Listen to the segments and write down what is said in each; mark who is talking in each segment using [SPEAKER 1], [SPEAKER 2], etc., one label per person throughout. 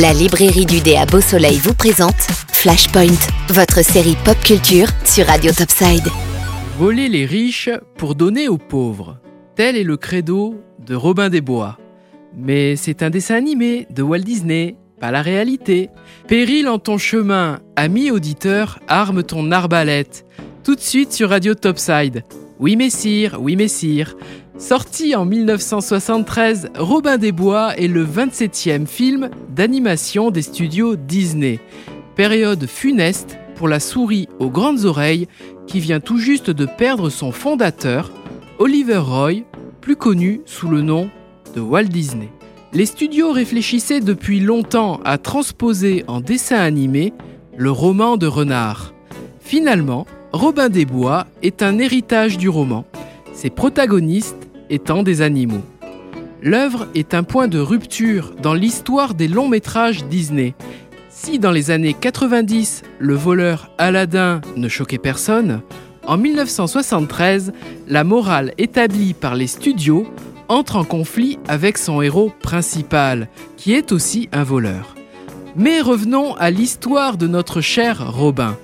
[SPEAKER 1] La librairie du dé à Beau Soleil vous présente Flashpoint, votre série pop culture sur Radio Topside.
[SPEAKER 2] Voler les riches pour donner aux pauvres. Tel est le credo de Robin des Bois. Mais c'est un dessin animé de Walt Disney, pas la réalité. Péril en ton chemin, ami auditeur, arme ton arbalète. Tout de suite sur Radio Topside. Oui messire, oui messire. Sorti en 1973, Robin des Bois est le 27e film d'animation des studios Disney. Période funeste pour la souris aux grandes oreilles qui vient tout juste de perdre son fondateur, Oliver Roy, plus connu sous le nom de Walt Disney. Les studios réfléchissaient depuis longtemps à transposer en dessin animé le roman de Renard. Finalement, Robin des Bois est un héritage du roman. Ses protagonistes étant des animaux. L'œuvre est un point de rupture dans l'histoire des longs métrages Disney. Si dans les années 90, le voleur Aladdin ne choquait personne, en 1973, la morale établie par les studios entre en conflit avec son héros principal, qui est aussi un voleur. Mais revenons à l'histoire de notre cher Robin.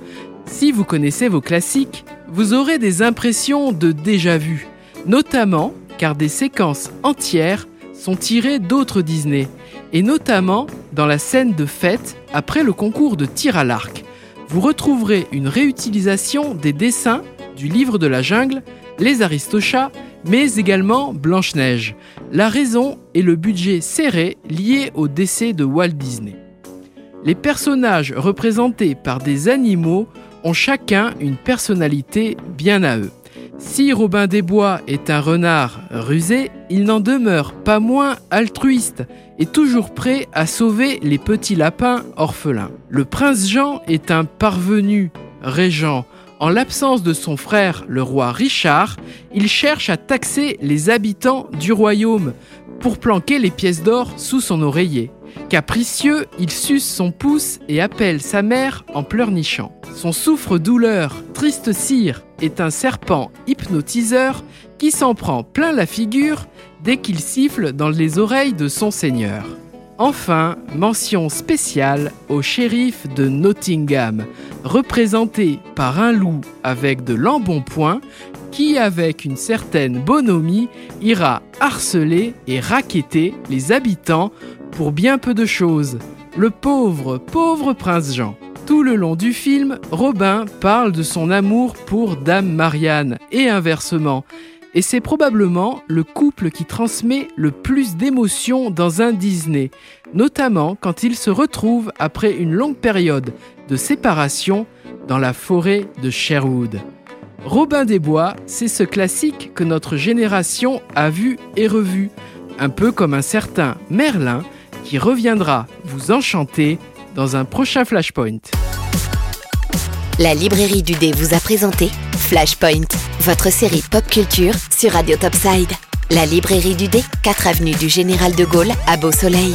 [SPEAKER 2] Si vous connaissez vos classiques, vous aurez des impressions de déjà-vu, notamment car des séquences entières sont tirées d'autres Disney, et notamment dans la scène de fête après le concours de tir à l'arc. Vous retrouverez une réutilisation des dessins du livre de la jungle, les Aristochats, mais également Blanche-Neige. La raison est le budget serré lié au décès de Walt Disney. Les personnages représentés par des animaux ont chacun une personnalité bien à eux. Si Robin des Bois est un renard rusé, il n'en demeure pas moins altruiste et toujours prêt à sauver les petits lapins orphelins. Le prince Jean est un parvenu régent. En l'absence de son frère, le roi Richard, il cherche à taxer les habitants du royaume pour planquer les pièces d'or sous son oreiller. Capricieux, il suce son pouce et appelle sa mère en pleurnichant. Son souffre-douleur, triste cire, est un serpent hypnotiseur qui s'en prend plein la figure dès qu'il siffle dans les oreilles de son seigneur. Enfin, mention spéciale au shérif de Nottingham, représenté par un loup avec de l'embonpoint qui, avec une certaine bonhomie, ira harceler et raqueter les habitants pour bien peu de choses. Le pauvre, pauvre prince Jean. Tout le long du film, Robin parle de son amour pour Dame Marianne et inversement. Et c'est probablement le couple qui transmet le plus d'émotions dans un Disney, notamment quand ils se retrouvent après une longue période de séparation dans la forêt de Sherwood. Robin des Bois, c'est ce classique que notre génération a vu et revu, un peu comme un certain Merlin qui reviendra vous enchanter dans un prochain Flashpoint.
[SPEAKER 1] La librairie du dé vous a présenté Flashpoint, votre série pop culture sur Radio Topside. La librairie du dé, 4 avenue du Général de Gaulle à Beau Soleil.